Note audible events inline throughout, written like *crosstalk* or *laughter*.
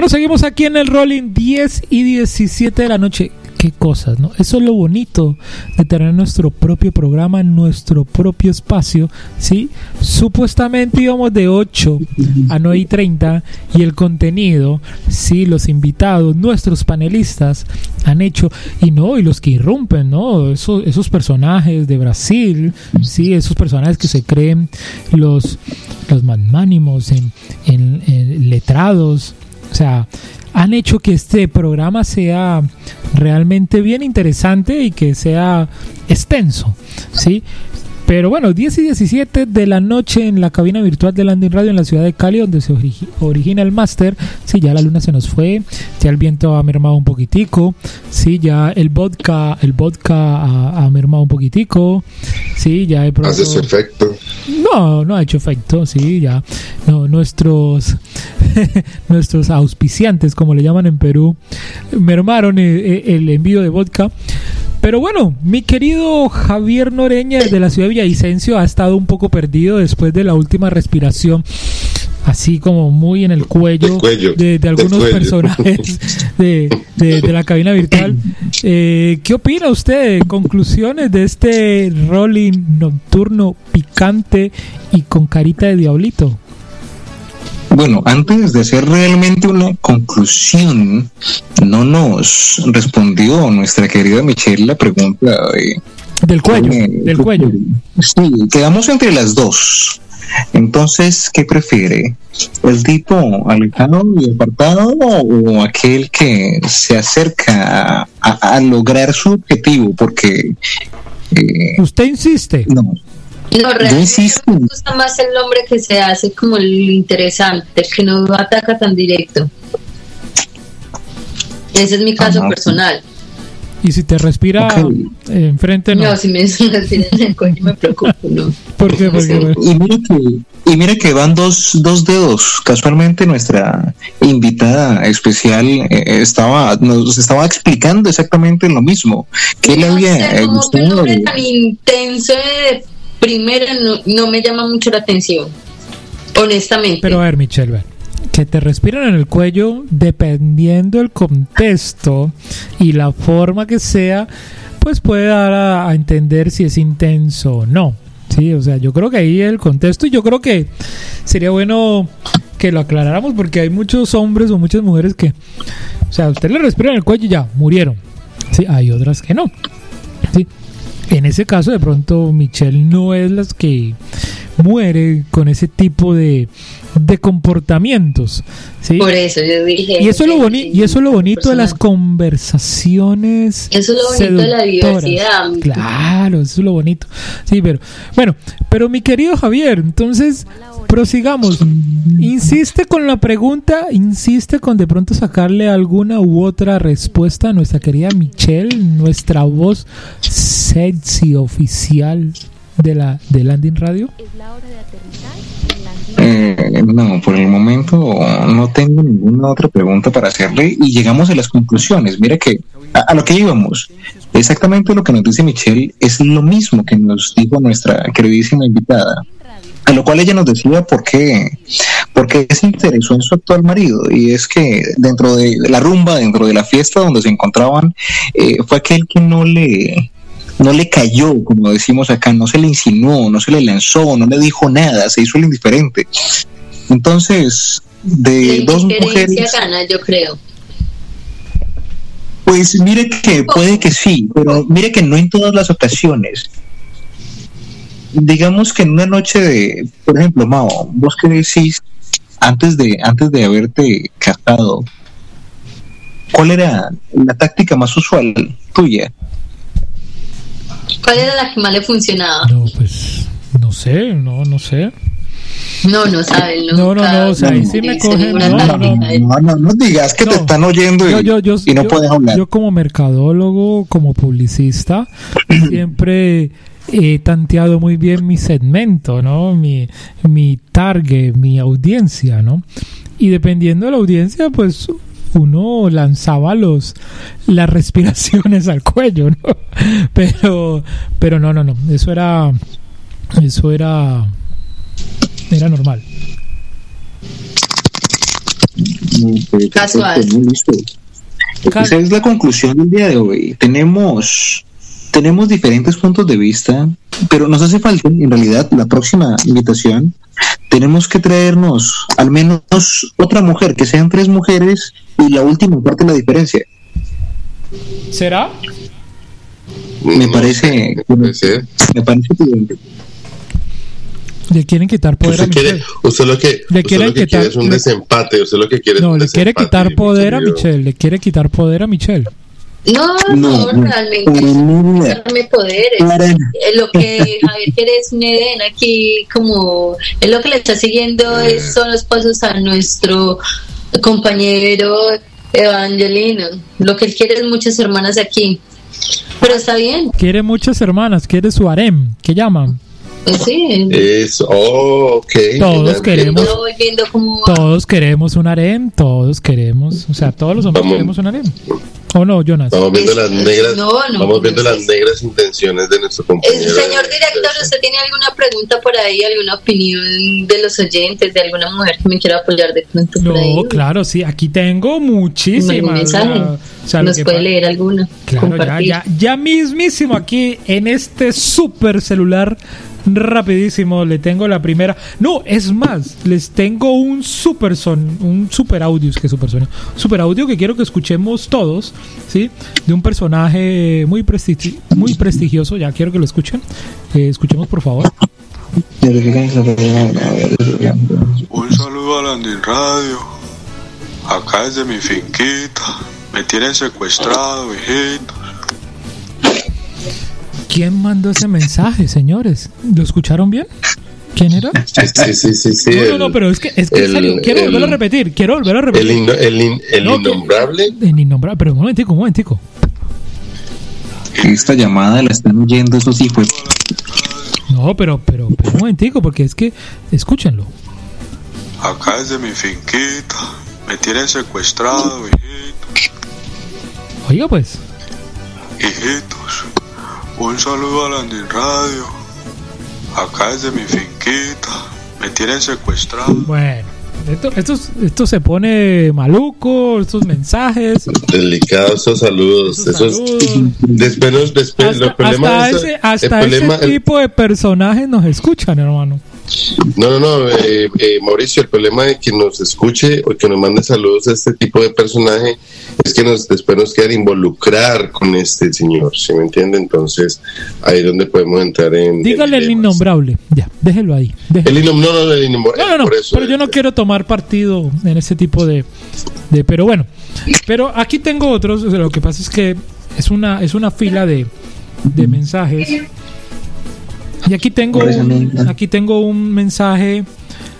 Bueno, seguimos aquí en el Rolling 10 y 17 de la noche qué cosas, ¿no? Eso es lo bonito de tener nuestro propio programa, nuestro propio espacio, ¿sí? Supuestamente íbamos de 8 a 9 y 30 y el contenido, ¿sí? Los invitados, nuestros panelistas han hecho, y no, y los que irrumpen, ¿no? Esos, esos personajes de Brasil, ¿sí? Esos personajes que se creen los, los magnánimos en, en, en letrados, o sea, han hecho que este programa sea realmente bien interesante y que sea extenso, ¿sí? Pero bueno, 10 y 17 de la noche en la cabina virtual de Landing Radio en la ciudad de Cali, donde se origina el máster. Sí, ya la luna se nos fue, ya el viento ha mermado un poquitico, sí, ya el vodka, el vodka ha, mermado un poquitico, sí, ya he ¿Hace su efecto? No, no ha hecho efecto, sí, ya. No, nuestros, *laughs* nuestros auspiciantes, como le llaman en Perú, mermaron el, eh, eh, el envío de vodka. Pero bueno, mi querido Javier Noreña de la ciudad de Villavicencio ha estado un poco perdido después de la última respiración así como muy en el cuello, de, algunos personajes de, la cabina virtual. Eh, ¿Qué opina usted? Conclusiones de este rolling nocturno picante y con carita de diablito. Bueno, antes de hacer realmente una conclusión, no nos respondió nuestra querida Michelle la pregunta del cuello, del cuello. Sí, quedamos entre las dos. Entonces, ¿qué prefiere? ¿El tipo alejado y apartado o aquel que se acerca a, lograr su objetivo? Porque... Eh, ¿Usted insiste? No. No, realmente me gusta más el hombre que se hace como el interesante, que no ataca tan directo. Ese es mi caso personal. Y si te respira enfrente, no. No, *laughs* si me respira en el cuello me preocupo, ¿no? *laughs* ¿Por qué? y, mira que, y mira que van dos, dos dedos. Casualmente nuestra invitada especial eh, estaba nos estaba explicando exactamente lo mismo. Que él había gustado. tan intenso de primera no, no me llama mucho la atención, honestamente. Pero a ver, Michelle, que te respiran en el cuello, dependiendo del contexto y la forma que sea, pues puede dar a, entender si es intenso o no. Sí, o sea, yo creo que ahí el contexto, y yo creo que sería bueno que lo aclaráramos porque hay muchos hombres o muchas mujeres que, o sea, usted le respira en el cuello y ya, murieron. Sí, hay otras que no. En ese caso, de pronto, Michelle no es la que muere con ese tipo de, de comportamientos. ¿sí? Por eso yo dije. Y eso, es lo, y eso es lo bonito de las conversaciones. Eso es lo bonito de la diversidad. Claro, eso es lo bonito. Sí, pero bueno, pero mi querido Javier, entonces prosigamos. Insiste con la pregunta, insiste con de pronto sacarle alguna u otra respuesta a nuestra querida Michelle, nuestra voz sexy oficial de la de Landing Radio. Eh, no, por el momento no tengo ninguna otra pregunta para hacerle y llegamos a las conclusiones. Mira que a, lo que íbamos, exactamente lo que nos dice Michelle es lo mismo que nos dijo nuestra queridísima invitada. A lo cual ella nos decía por qué, porque se interesó en su actual marido. Y es que dentro de la rumba, dentro de la fiesta donde se encontraban, eh, fue aquel que no le, no le cayó, como decimos acá, no se le insinuó, no se le lanzó, no le dijo nada, se hizo el indiferente. Entonces, de dos mujeres. gana, yo creo. Pues mire que puede que sí, pero mire que no en todas las ocasiones. Digamos que en una noche de, por ejemplo, Mao, vos qué decís antes de antes de haberte casado, ¿cuál era la táctica más usual tuya? ¿Cuál era la que más le funcionaba? No, pues no sé, no, no sé. No, no saben. No, no, no, o sea, ahí sí me cogen. No, no, no, no, digas que te están oyendo y, yo, yo, y no puedes hablar. Yo, como mercadólogo, como publicista, *clears throat* siempre he tanteado muy bien mi segmento, ¿no? Mi, mi target, mi audiencia, ¿no? Y dependiendo de la audiencia, pues uno lanzaba los las respiraciones al cuello, ¿no? *laughs* Pero pero no, no, no, eso era eso era era normal. Casual. Esa es la conclusión del día de hoy. Tenemos tenemos diferentes puntos de vista, pero nos hace falta, en realidad, la próxima invitación, tenemos que traernos al menos otra mujer, que sean tres mujeres y la última parte de la diferencia. ¿Será? Me parece, me parece prudente. Le quieren quitar poder a Michelle. usted lo que, le quieren quitar, es un desempate. Usted lo que quiere no, le quiere quitar poder a Michelle. Le quiere quitar poder a Michelle. No, no, realmente darme poderes. Lo que *laughs* Javier quiere es un Edén aquí, como es lo que le está siguiendo es, son los pasos a nuestro compañero Evangelino. Lo que él quiere es muchas hermanas aquí. Pero está bien. Quiere muchas hermanas, quiere su harem, ¿qué llaman? Pues sí. Es, oh, Todos queremos. Todos queremos un harem, todos queremos, o sea, todos los hombres queremos un harem. ¿O no, Jonas? Vamos viendo las negras, vamos viendo las negras intenciones de nuestro compañero. Señor director, ¿usted tiene alguna pregunta por ahí, alguna opinión de los oyentes, de alguna mujer que me quiera apoyar de pronto no, claro, sí, aquí tengo muchísimas. ¿Nos puede leer alguna? Claro, ya, ya, ya mismísimo aquí en este super celular rapidísimo, le tengo la primera. No, es más, les tengo un super son, un super audio, es que super sonido, super audio que quiero que escuchemos todos, ¿sí? De un personaje muy, muy prestigioso, ya quiero que lo escuchen. Eh, escuchemos, por favor. Un saludo a Landin Radio. Acá es de mi finquita. Me tienen secuestrado, hijito. ¿Quién mandó ese mensaje, señores? ¿Lo escucharon bien? ¿Quién era? Sí, sí, sí, sí. No, no, no, pero es que, es que el, quiero volverlo a repetir, quiero volverlo a repetir. El, el, el innombrable. El innombrable, pero un momentico, un momentico. Esta llamada la están oyendo esos hijos. No, pero, pero, pero un momentico, porque es que, escúchenlo. Acá es de mi finquita, me tienen secuestrado, hijito. Oiga, pues. Hijitos, un saludo a Landin Radio. Acá es de mi finquita. Me tienen secuestrado. Bueno. Esto, esto, se pone maluco, estos mensajes. Delicados estos saludos. Esos, después, después, hasta, ese, hasta ese tipo de personajes nos escuchan, hermano. No, no, no, eh, eh, Mauricio, el problema de que nos escuche o que nos mande saludos a este tipo de personaje es que nos, después nos quedan involucrar con este señor, ¿se me entiende? Entonces, ahí es donde podemos entrar en... Dígale el, innombrable, ya, déjelo ahí. El no, no, el innombrable. No, no, no, pero yo no quiero tomar partido en ese tipo de, de... Pero bueno, pero aquí tengo otros, lo que pasa es que es una, es una fila de, de mensajes y aquí tengo, un, aquí tengo un mensaje.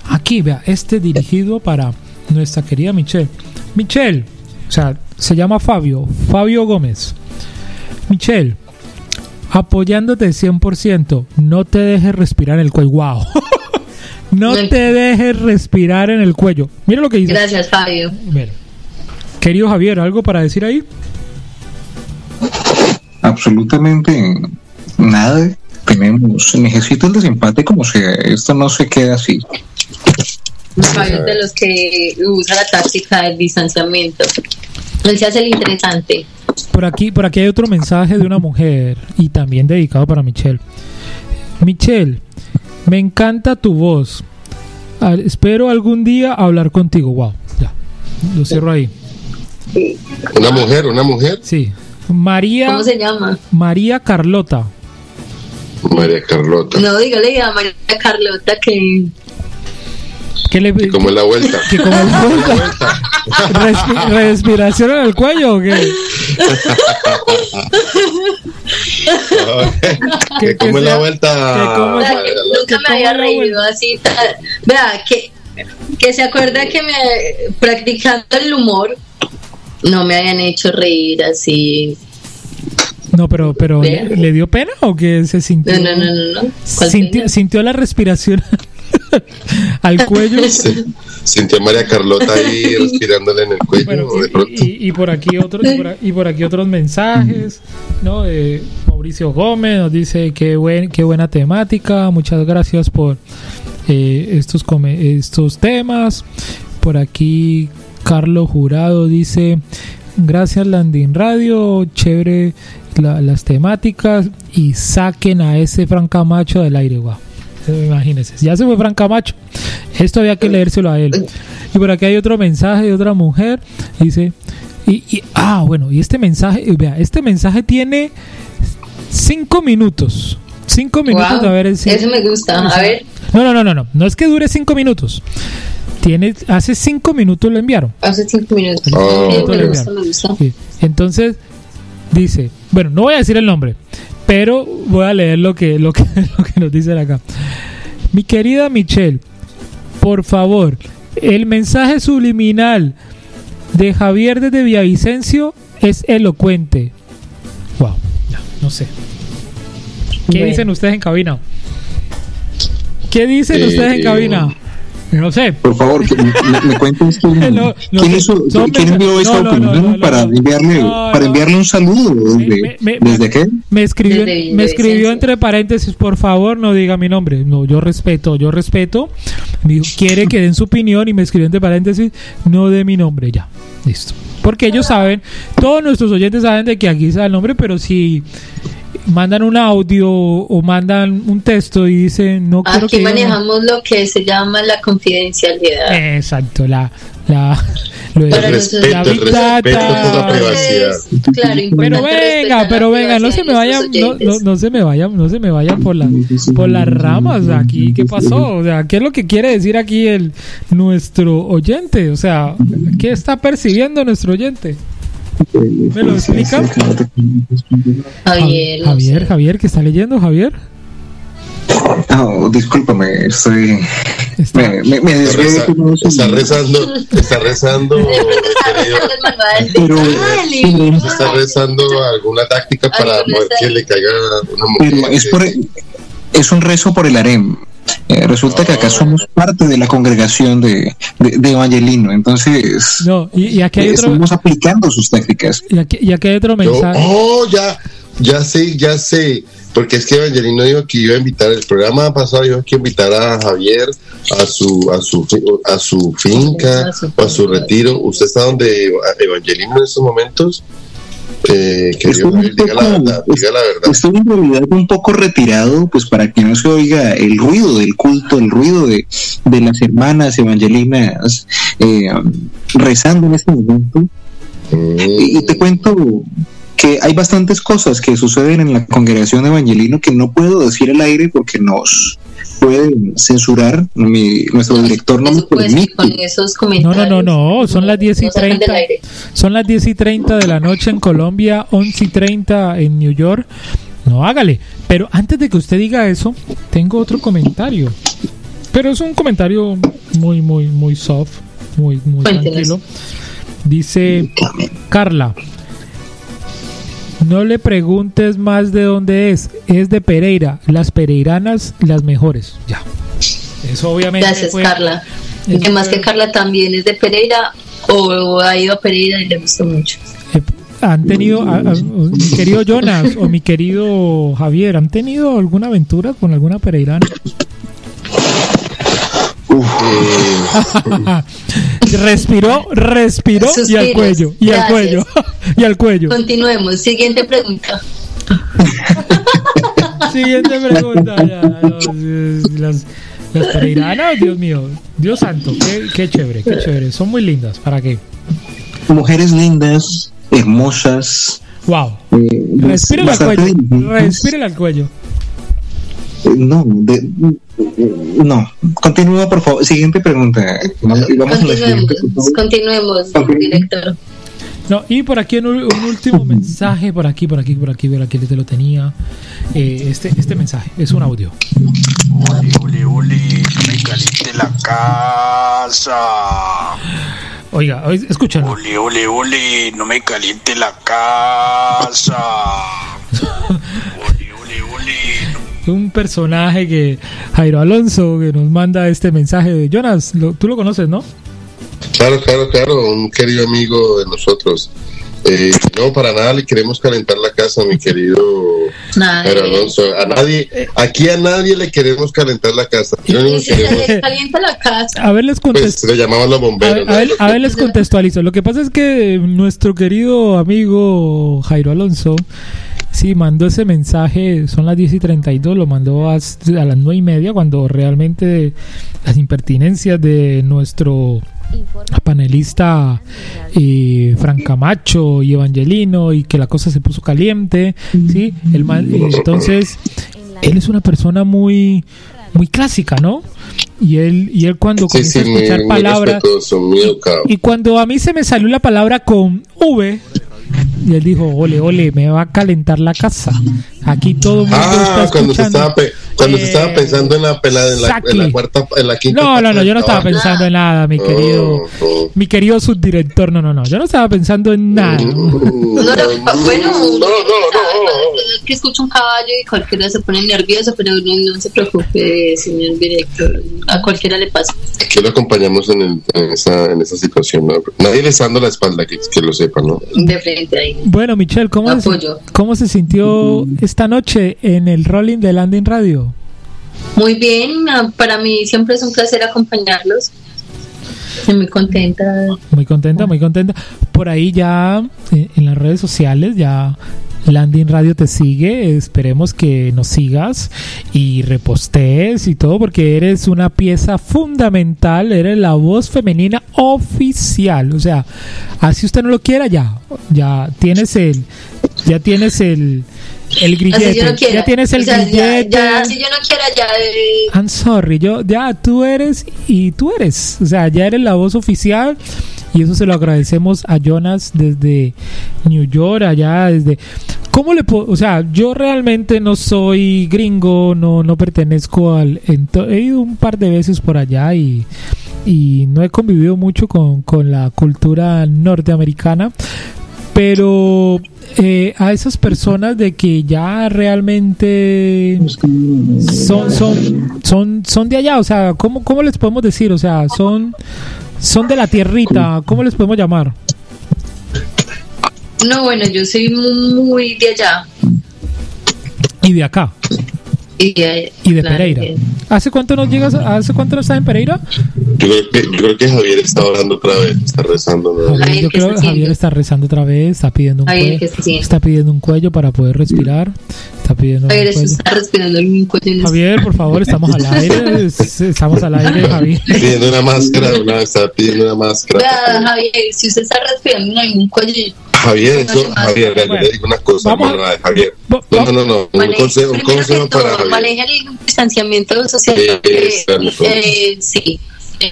Aquí, vea, este dirigido para nuestra querida Michelle. Michelle, o sea, se llama Fabio, Fabio Gómez. Michelle, apoyándote 100%, no te dejes respirar en el cuello. ¡Wow! *laughs* no te dejes respirar en el cuello. Mira lo que dice. Gracias, Fabio. Querido Javier, ¿algo para decir ahí? Absolutamente nada tenemos, necesito el desempate como sea, esto no se queda así. de los que usa la táctica del distanciamiento. Él se hace el interesante. Por aquí, por aquí hay otro mensaje de una mujer y también dedicado para Michelle. Michelle, me encanta tu voz. espero algún día hablar contigo. Wow, ya. Lo cierro ahí. Una mujer, una mujer. Sí. María. ¿Cómo se llama? María Carlota. María Carlota. No, dígale a María Carlota que. ¿Qué le, que como es la vuelta. Que como es la vuelta. ¿Respiración en el cuello o qué? *laughs* que, como es la vuelta. nunca me había reído así. Vea, que, que se acuerda que me practicando el humor no me habían hecho reír así no, pero, pero ¿le, dio pena o que se sintió? No, no, no, no. Sintió, sintió, la respiración *laughs* al cuello. *laughs* sintió a María Carlota ahí *laughs* respirándole en el cuello. Y, por aquí otros y por, aquí otros mensajes, ¿no? Eh, Mauricio Gómez nos dice qué buen, qué buena temática. Muchas gracias por eh, estos estos temas. Por aquí Carlos Jurado dice, gracias Landin Radio, chévere las temáticas y saquen a ese Fran Camacho del aire, guau. Imagínense, ya se fue Fran Camacho. Esto había que leérselo a él. Y por aquí hay otro mensaje de otra mujer. Dice, y, ah, bueno, y este mensaje, vea, este mensaje tiene cinco minutos. Cinco minutos de haber Eso me gusta, a ver. No, no, no, no, no, no es que dure cinco minutos. Tiene, hace cinco minutos lo enviaron. Hace cinco minutos. Oh. me gusta, me gusta. Entonces, dice, bueno, no voy a decir el nombre, pero voy a leer lo que, lo que, *laughs* lo que nos dicen acá. Mi querida Michelle, por favor, el mensaje subliminal de Javier desde Villavicencio es elocuente. Wow, no sé. ¿Qué dicen ustedes en cabina? ¿Qué dicen ustedes en cabina? No sé. Por favor, me, me cuenten quién, *laughs* hizo, quién envió esta opinión para enviarle para enviarle un saludo. Desde, ¿desde qué? Me escribió, me escribió entre paréntesis, por favor, no diga mi nombre. No, yo respeto, yo respeto. quiere que den su opinión y me escribió entre paréntesis, no de mi nombre. Ya, listo. Porque ellos saben, todos nuestros oyentes saben de que aquí está el nombre, pero si mandan un audio o mandan un texto y dicen no quiero aquí manejamos lo que se llama la confidencialidad. Exacto la la *laughs* lo de, el respeto, la el respeto la privacidad. claro, pero venga pero venga no se me vayan no, no, no, se me vayan no se me vayan por las por las ramas aquí. Qué pasó o sea qué es lo que quiere decir aquí el nuestro oyente o sea qué está percibiendo nuestro oyente ¿Me lo explica? Javier, Javier, Javier, ¿qué está leyendo, Javier? No, discúlpame, estoy. Está, me, me, me está, reza, está, rezando, está rezando, *laughs* pero, está rezando alguna táctica para que le caiga una mujer. Es, por, es un rezo por el harem. Eh, resulta que acá somos parte de la congregación de, de, Evangelino, entonces no, y, aquí hay eh, estamos aplicando sus técnicas. Y aquí, y aquí hay otro mensaje. oh, ya, ya sé, ya sé, porque es que Evangelino dijo que iba a invitar, el programa pasado dijo que invitar a Javier a su, a su, a su finca, o a su retiro. ¿Usted está donde Evangelino en estos momentos? Eh, que estoy, un poco, la verdad, estoy en realidad un poco retirado, pues para que no se oiga el ruido del culto, el ruido de, de las hermanas evangelinas eh, rezando en este momento. Y, te cuento que hay bastantes cosas que suceden en la congregación evangelino que no puedo decir al aire porque nos pueden censurar. Mi, nuestro director no me permite. no, no, no, no, son las 10 y 30. Son las 10 y 30 de la noche en Colombia, 11 y 30 en New York. No, hágale. Pero antes de que usted diga eso, tengo otro comentario. Pero es un comentario muy, muy, muy soft, muy, muy tranquilo. Dice Carla, no le preguntes más de dónde es. Es de Pereira. Las pereiranas, las mejores. Ya. Eso obviamente. Gracias, Carla. Además que Carla también es de Pereira o ha ido a Pereira y le gustó mucho. Eh, han tenido, mi querido Jonas o mi querido Javier, ¿han tenido alguna aventura con alguna pereirana? *laughs* respiró, respiró y al cuello, y al cuello, y al cuello. Continuemos. Siguiente pregunta. *laughs* Siguiente pregunta. las, las pereiranas, Dios mío, Dios santo, qué, qué chévere, qué chévere. Son muy lindas. ¿Para qué? Mujeres lindas, hermosas. Wow. Eh, respira al cuello. Respira al cuello. No, de, no. Continúa, por favor. Siguiente pregunta. Vamos continuemos, director. No, y por aquí un, un, último *laughs* mensaje, por aquí, por aquí, por aquí, por aquí, te lo tenía. Eh, este, este mensaje es un audio. Uli, uli, no me caliente la casa. Oiga, escúchalo. Uli, uli, uli, no me caliente la casa. *laughs* uli, uli, uli, un personaje que Jairo Alonso que nos manda este mensaje de Jonas, tú lo conoces, ¿no? Claro, claro, claro, un querido amigo de nosotros. Eh, no, para nada le queremos calentar la casa, mi querido Alonso. A nadie, aquí a nadie le queremos calentar la casa. *laughs* calienta la casa. A ver, les contesto. Pues, le llamamos los bomberos. A, ver, les contextualizo. Lo que pasa es que nuestro querido amigo Jairo Alonso. Sí, mandó ese mensaje, son las 10 y 32, lo mandó a, las 9 y media, cuando realmente las impertinencias de nuestro panelista eh, Fran Camacho y Evangelino y que la cosa se puso caliente, ¿sí? El entonces, él es una persona muy muy clásica, ¿no? Y él, y él cuando comienza a escuchar palabras. y, cuando a mí se me salió la palabra con V, y él dijo, ole, ole, me va a calentar la casa. Aquí todo el mundo ah, cuando se estaba, cuando se estaba pensando en la pelada, en la, en la, cuarta, en la quinta. No, no, no, yo no estaba pensando en nada, mi querido, oh, oh. mi querido subdirector. No, no, no, yo no estaba pensando en nada. No, no, bueno, no, no, no, que escucha un caballo y cualquiera se pone nervioso, pero no, se preocupe, señor director. A cualquiera le pasa. Aquí lo acompañamos en, el, en, esa, en esa situación. ¿no? Nadie le está dando la espalda, que, que lo sepa, ¿no? De frente ahí. Bueno, Michelle, ¿cómo, se, ¿cómo se sintió esta noche en el Rolling de Landing Radio? Muy bien, ah, para mí siempre es un placer acompañarlos. Estoy muy contenta. Muy contenta, muy contenta. Por ahí ya eh, en las redes sociales ya Landing Radio te sigue. Esperemos que nos sigas y repostees y todo, porque eres una pieza fundamental. Eres la voz femenina oficial. O sea, así usted no lo quiera, ya. Ya tienes el. Ya tienes el el grillete. ya tienes el grillete. Ya, si yo no quiera, ya. I'm sorry, yo, ya tú eres y tú eres. O sea, ya eres la voz oficial. Y eso se lo agradecemos a Jonas desde New York, allá desde. ¿Cómo le puedo.? O sea, yo realmente no soy gringo, no, no pertenezco al. He ido un par de veces por allá y y no he convivido mucho con, con, la cultura norteamericana, pero eh, a esas personas de que ya realmente son, son, son, son de allá, o sea, ¿cómo, ¿cómo les podemos decir? O sea, son, son de la tierrita, ¿cómo les podemos llamar? No, bueno, yo soy muy de allá. ¿Y de acá? Y de, Pereira. ¿Hace cuánto nos llegas? ¿Hace cuánto no estás en Pereira? Yo creo que, yo creo que Javier está orando otra vez, está rezando. yo creo que Javier está rezando otra vez, está pidiendo un cuello, está pidiendo un cuello para poder respirar. Está pidiendo Javier, un cuello. está respirando un cuello. Javier, por favor, estamos al aire, *laughs* estamos al aire, Javier. Pidiendo una máscara, una, está pidiendo una máscara. Javier, si usted está respirando en algún cuello Javier, eso, Javier, le digo una cosa, vamos, Javier. No, no, no, no, un consejo, un consejo para Javier. Maneja el distanciamiento social. Eh, eh, sí.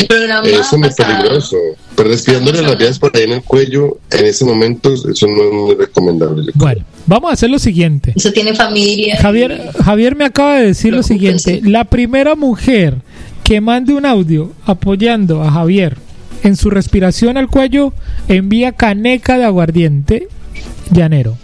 Programa eso es muy peligroso. Pero despidiéndole las vías por ahí en el cuello, en ese momento, eso no es muy recomendable. Bueno, vamos a hacer lo siguiente. Eso tiene familia. Javier, Javier me acaba de decir lo siguiente. La primera mujer que mande un audio apoyando a Javier en su respiración al cuello envía caneca de aguardiente llanero.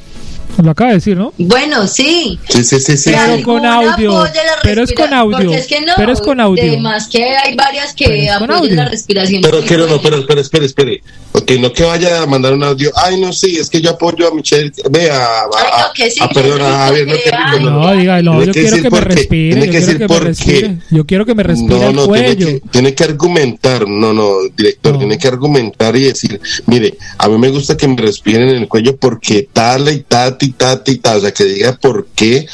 Lo acaba de decir, ¿no? Bueno, sí. Sí, sí, sí. sí. Pero con audio. Pero es con audio. Es que no, pero es con audio. Además que hay varias que apoyan la respiración. Pero quiero, no, pero, pero espere, espere. Ok, no que vaya a mandar un audio. Ay, no, sí, es que yo apoyo a Michelle. Vea, a, a, que sí, a, perdón, a Javier. No, que, no, no, diga, no, yo quiero que me respire. Quiero que me respire. Yo quiero que me respire el cuello. Tiene que, tiene que argumentar. No, no, director, tiene que argumentar y decir, mire, a mí me gusta que me respiren en el cuello porque tal y tal y tal y tal. O sea, que diga por qué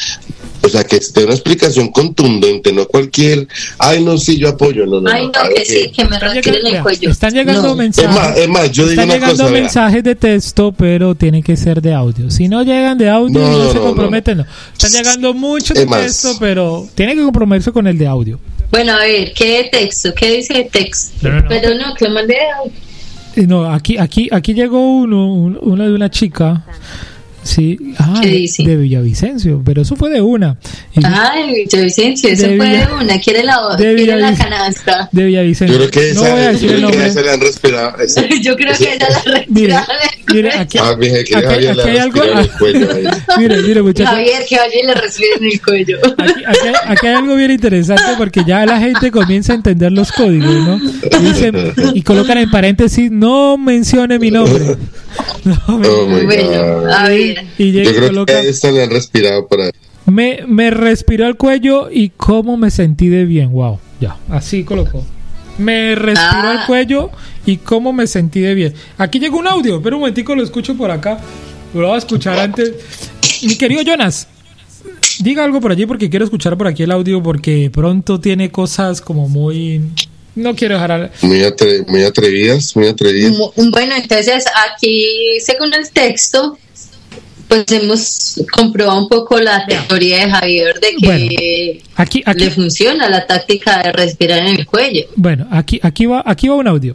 o sea, que esté una explicación contundente, no cualquier, ay, no, sí, yo apoyo, no, no. Ay, no, que, sí, que me respiren el cuello. Están llegando mensajes. Es más, es más, yo digo están llegando mensajes de texto, pero tienen que ser de audio. Si no llegan de audio, no, no, se comprometen, no. Están llegando muchos de texto, pero tienen que comprometerse con el de audio. Bueno, a ver, ¿qué de texto? ¿Qué dice de texto? Pero no, que lo mande de audio. No, aquí, aquí, aquí llegó uno, uno de una chica Sí, ah, de Villavicencio, pero eso fue de una. ah, de Villavicencio, eso fue de una. ¿Quiere la, de quiere la canasta? De Villavicencio. Yo creo que esa, no voy a decir el nombre. le han respirado. *laughs* yo creo que ella la respirado. Mire, aquí, ah, mire, que aquí, Javier aquí hay algo. El cuello *laughs* mire, mire, muchachos. Javier, que Javier le respire en el cuello. Aquí, aquí, aquí, hay algo bien interesante porque ya la gente comienza a entender los códigos, ¿no? Y, dicen, y colocan en paréntesis, no mencione mi nombre. *laughs* No, oh, bueno, a ver. Y llega Yo creo coloca, que esto le han respirado por ahí. Me, me respiró el cuello y cómo me sentí de bien. Wow, ya, así colocó. Me respiró el ah. cuello y cómo me sentí de bien. Aquí llegó un audio, pero un momentico lo escucho por acá. Lo voy a escuchar antes. Mi querido Jonas, diga algo por allí porque quiero escuchar por aquí el audio porque pronto tiene cosas como muy no quiero dejar muy, muy atrevidas muy atrevidas bueno entonces aquí según el texto pues hemos comprobado un poco la teoría de Javier de que aquí, le funciona la táctica de respirar en el cuello. Bueno, aquí, aquí, va, aquí va un audio.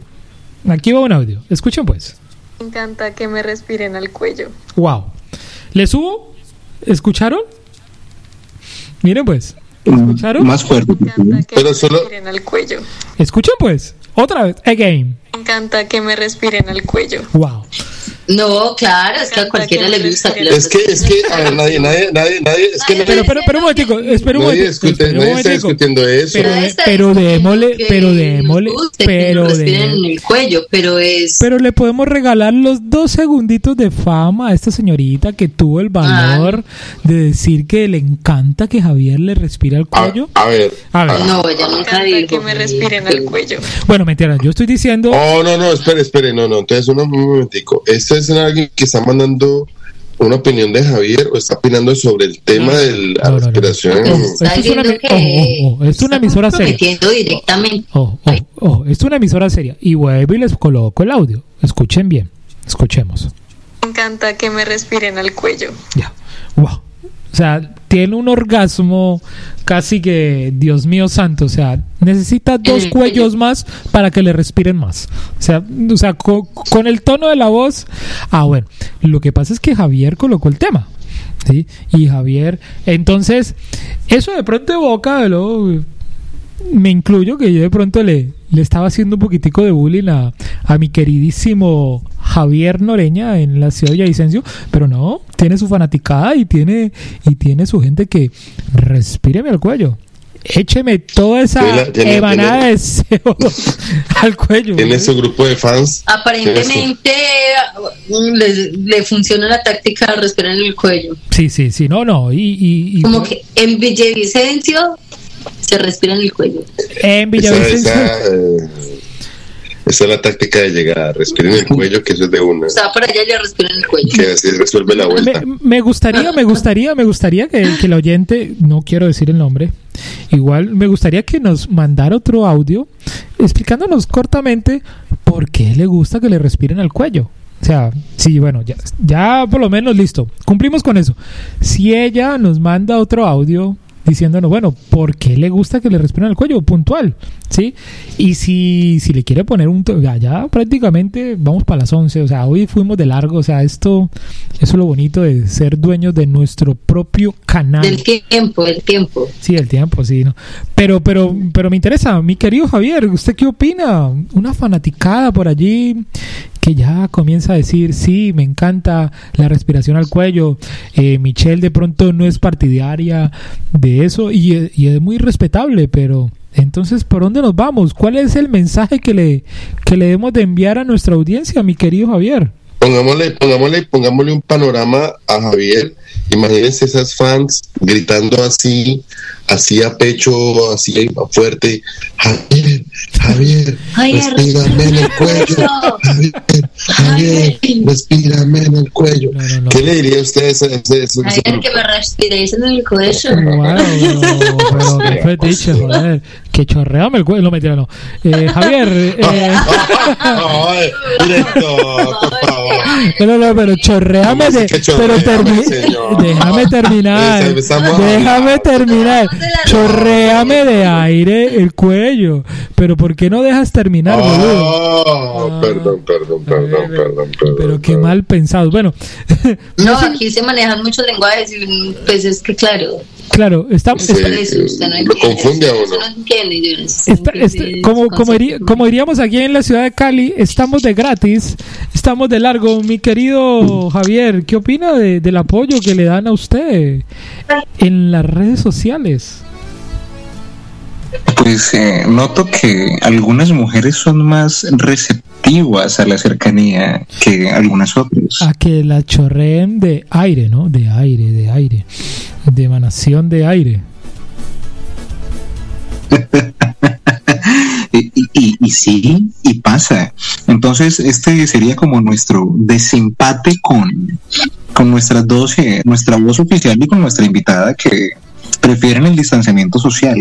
Aquí va un audio. Escuchen pues. Me encanta que me respiren al cuello. Wow. ¿Le subo? ¿Escucharon? Miren pues. ¿Escucharon? Más fuerte. Me encanta que Pero me solo... respiren al cuello. Escuchen pues. Otra vez. Again. Me encanta que me respiren al cuello. Wow. No, claro, es que a cualquiera le gusta. Es que, es que, a ver, nadie, nadie, nadie, nadie, es que Pero, pero, pero un momentico, espera un momentico. Discute, nadie está discutiendo eso. Pero, pero démosle, pero démosle, pero en el cuello, pero es... Pero le podemos regalar los dos segunditos de fama a esta señorita que tuvo el valor ah. de decir que le encanta que Javier le respire al cuello. A, ver, a ver. No, ella nunca dijo. que me respiren al cuello. Bueno, mentira, yo estoy diciendo... Oh, no, no, espere, espere, no, no, entonces un momentico. Este es alguien que está mandando una opinión de Javier o está opinando sobre el tema de la respiración. Esto es, una, es una emisora seria. directamente. es una emisora seria. Y vuelvo y les coloco el audio. Escuchen bien. Escuchemos. Me encanta que me respiren al cuello. Ya. Wow. O sea, tiene un orgasmo casi que, Dios mío santo, o sea, necesita dos cuellos más para que le respiren más. O sea, o sea con, el tono de la voz. Ah, bueno, lo que pasa es que Javier colocó el tema. ¿sí? Y Javier, entonces, eso de pronto evoca, lo me incluyo que yo de pronto le, le estaba haciendo un poquitico de bullying a, a mi queridísimo Javier Noreña en la ciudad de Villavicencio, pero no, tiene su fanaticada y tiene, y tiene su gente que respíreme al cuello. Écheme toda esa emanada de CO2 *laughs* al cuello. Tiene su grupo de fans. Aparentemente le, le, funciona la táctica de respirar en el cuello. Sí, sí, sí, no, no. Y, y, Como que en Villavicencio se respira en el cuello. En Villavicencio. Esa, es la táctica de llegar, respirar en el cuello, que eso es de una. Está por allá ya respira en el cuello. Que así resuelve la vuelta. Me, gustaría, me gustaría, me gustaría que, que el oyente, no quiero decir el nombre, igual me gustaría que nos mandara otro audio explicándonos cortamente por qué le gusta que le respiren al cuello. O sea, sí, bueno, ya, ya por lo menos listo. Cumplimos con eso. Si ella nos manda otro audio diciéndonos, bueno, ¿por qué le gusta que le respiren el cuello? Puntual, ¿sí? Y si, si le quiere poner un... Ya, ya prácticamente vamos para las 11, o sea, hoy fuimos de largo, o sea, esto, eso es lo bonito de ser dueños de nuestro propio canal. Del tiempo, el tiempo. Sí, el tiempo, sí, ¿no? Pero, pero, pero me interesa, mi querido Javier, ¿usted qué opina? Una fanaticada por allí que ya comienza a decir, sí, me encanta la respiración al cuello. Eh, Michelle de pronto no es partidaria de eso y, es muy respetable, pero entonces, ¿por dónde nos vamos? ¿Cuál es el mensaje que le, que le debemos de enviar a nuestra audiencia, mi querido Javier? Pongámosle, pongámosle, pongámosle un panorama a Javier. Imagínense esas fans gritando así así a pecho, así fuerte, Javier, Javier, respírame en el cuello, Javier, Javier, respírame en el cuello. ¿Qué le diría a usted a ese, Javier, que me respiréis en el cuello. Wow, pero qué fetiche, joder, que chorreame el cuello, no mentira, no. Eh, Javier, eh... *laughs* directo, por favor. *laughs* No, no, pero *laughs* chorreame de, pero déjame terminar. Déjame terminar. Chorreame de aire el cuello. Pero ¿por qué no dejas terminar, boludo? perdón, perdón, perdón, perdón, Pero qué mal pensado. Bueno. *laughs* No, aquí se manejan muchos lenguajes y pues es que claro. Claro, estamos. lo confunde a uno. como, como, como diríamos aquí en la ciudad de Cali, estamos de gratis, estamos de largo. Mi querido Javier, ¿qué opina de, del apoyo que le dan a usted en las redes sociales? Pues eh, noto que algunas mujeres son más receptivas a la cercanía que algunas otras. A que la chorreen de aire, ¿no? De aire, de aire. De emanación de aire. *laughs* y, y, sí, y pasa. Entonces, este sería como nuestro desempate con, con nuestras dos, nuestra voz oficial y con nuestra invitada que prefieren el distanciamiento social.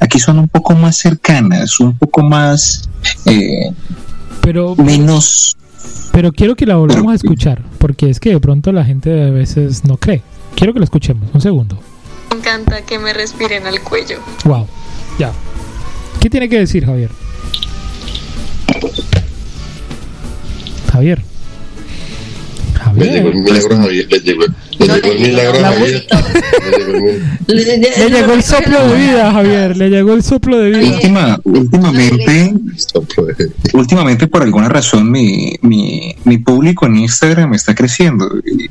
Aquí son un poco más cercanas, un poco más eh, pero menos. Pero quiero que la volvamos a escuchar, porque es que de pronto la gente a veces no cree. Quiero que la escuchemos, un segundo. Me encanta que me respiren al cuello. Wow, ya. ¿Qué tiene que decir Javier? Javier. Le llegó el milagro Javier, le llegó, el milagro a Javier. *laughs* Le llegó el soplo de vida, Javier, le llegó el soplo de vida. Última, últimamente, últimamente por alguna razón mi, mi, mi público en Instagram está creciendo. Y,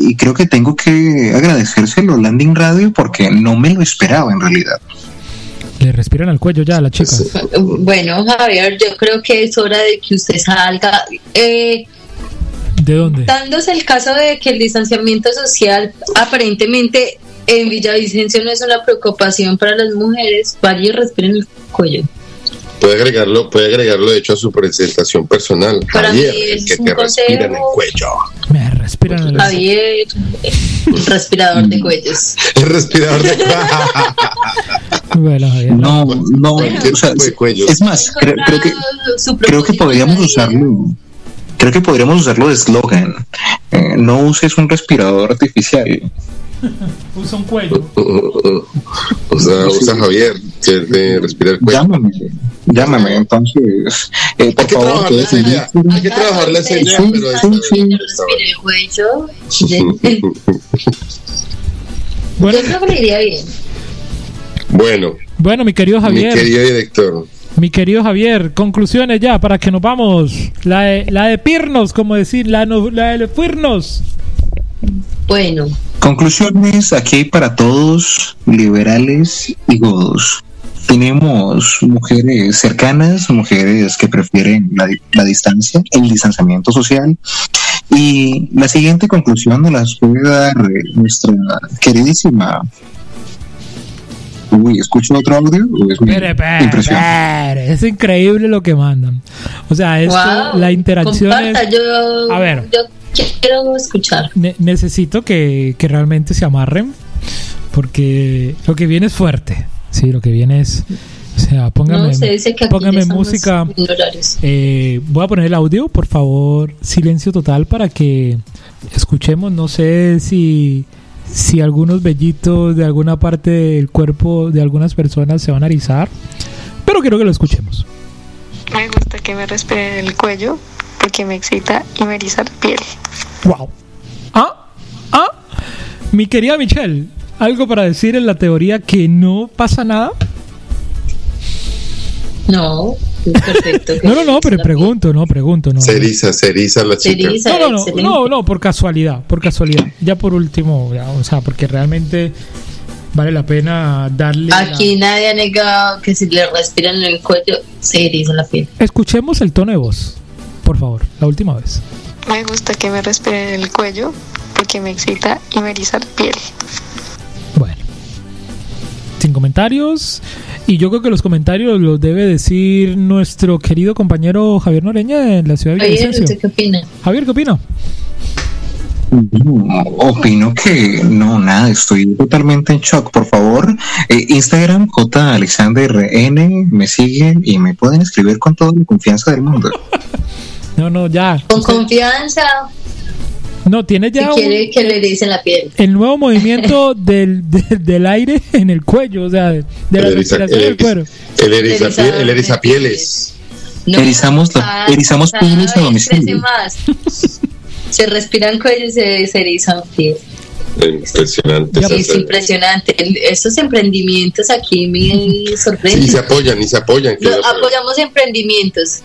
y creo que tengo que agradecérselo a Landing Radio porque no me lo esperaba en realidad. Le respiran al cuello ya a la chica. Bueno, Javier, yo creo que es hora de que usted salga. Eh, ¿De dónde? Dándose el caso de que el distanciamiento social aparentemente en Villavicencio no es una preocupación para las mujeres, vaya y respiren el cuello. Puede agregarlo, puede agregarlo de hecho a su presentación personal. Para Javier, mí es el que te respira en el cuello. Me respiran en el Javier, *laughs* respirador de cuellos. El respirador de *laughs* bueno, Javier. No, no, o sea, es más, creo, creo que creo que podríamos usarlo creo que podríamos usarlo de eslogan. Eh, no uses un respirador artificial. *laughs* Usa un cuello. *laughs* o sea, usa Javier, que es de respirar cuello. Llámame, llámame, entonces. Eh, por hay, que favor, trabajar la señal, hay que trabajar la señal, pero sí, sí, el cuello. *laughs* bueno, Yo creo que le iría bien. Bueno. Bueno, mi querido Javier. Mi querido director. Mi querido Javier, conclusiones ya para que nos vamos. La de, la de Pirnos, como decir, la, la de Firnos. Bueno. Conclusiones aquí hay para todos, liberales y godos. Tenemos mujeres cercanas, mujeres que prefieren la, la distancia, el distanciamiento social. Y la siguiente conclusión nos las puede dar nuestra queridísima Uy, ¿escucho otro audio? es impresión? es increíble lo que mandan. O sea, esto, la interacción es... a ver. Yo quiero escuchar. necesito que, que realmente se amarren porque lo que viene es fuerte. Sí, lo que viene es... O sea, póngame, póngame música. Eh, voy a poner el audio, por favor, silencio total para que escuchemos. No sé si si algunos vellitos de alguna parte del cuerpo de algunas personas se van a erizar, pero quiero que lo escuchemos. Me gusta que me respiren el cuello porque me excita y me eriza la piel. Wow. Ah, ah, mi querida Michelle, ¿algo para decir en la teoría que no pasa nada? No, perfecto. *laughs* no, no, no, pero pregunto, no, pregunto, no. Se eriza, se eriza la chica. no, no, no, no, no, por casualidad, por casualidad. Ya por último, o sea, porque realmente vale la pena darle. Aquí nadie ha negado que si le respiran en el cuello se eriza la piel. Escuchemos el tono de voz, por favor, la última vez. Me gusta que me respiren en el cuello porque me excita y me eriza la piel. Bueno, sin comentarios. Y yo creo que los comentarios los debe decir nuestro querido compañero Javier Noreña en la ciudad de Villavicencio. ¿qué opina? Javier, ¿qué opina? Opino que no, nada, estoy totalmente en shock. Por favor, eh, Instagram, J. Alexander N, me siguen y me pueden escribir con toda la confianza del mundo. *laughs* No, no, ya. Con confianza. No, tiene ya. Si quiere que le dicen la piel. El nuevo movimiento *laughs* del, del aire en el cuello, o sea, de la respiración del cuero. El erizapieles. El erizapieles. No, erizamos, la, erizamos pieles a domicilio. *laughs* Se respiran cuello y se, se erizan pies. Impresionante. Sí, es impresionante. Estos emprendimientos aquí me sorprenden. Sí, se apoyan y se apoyan. apoyamos emprendimientos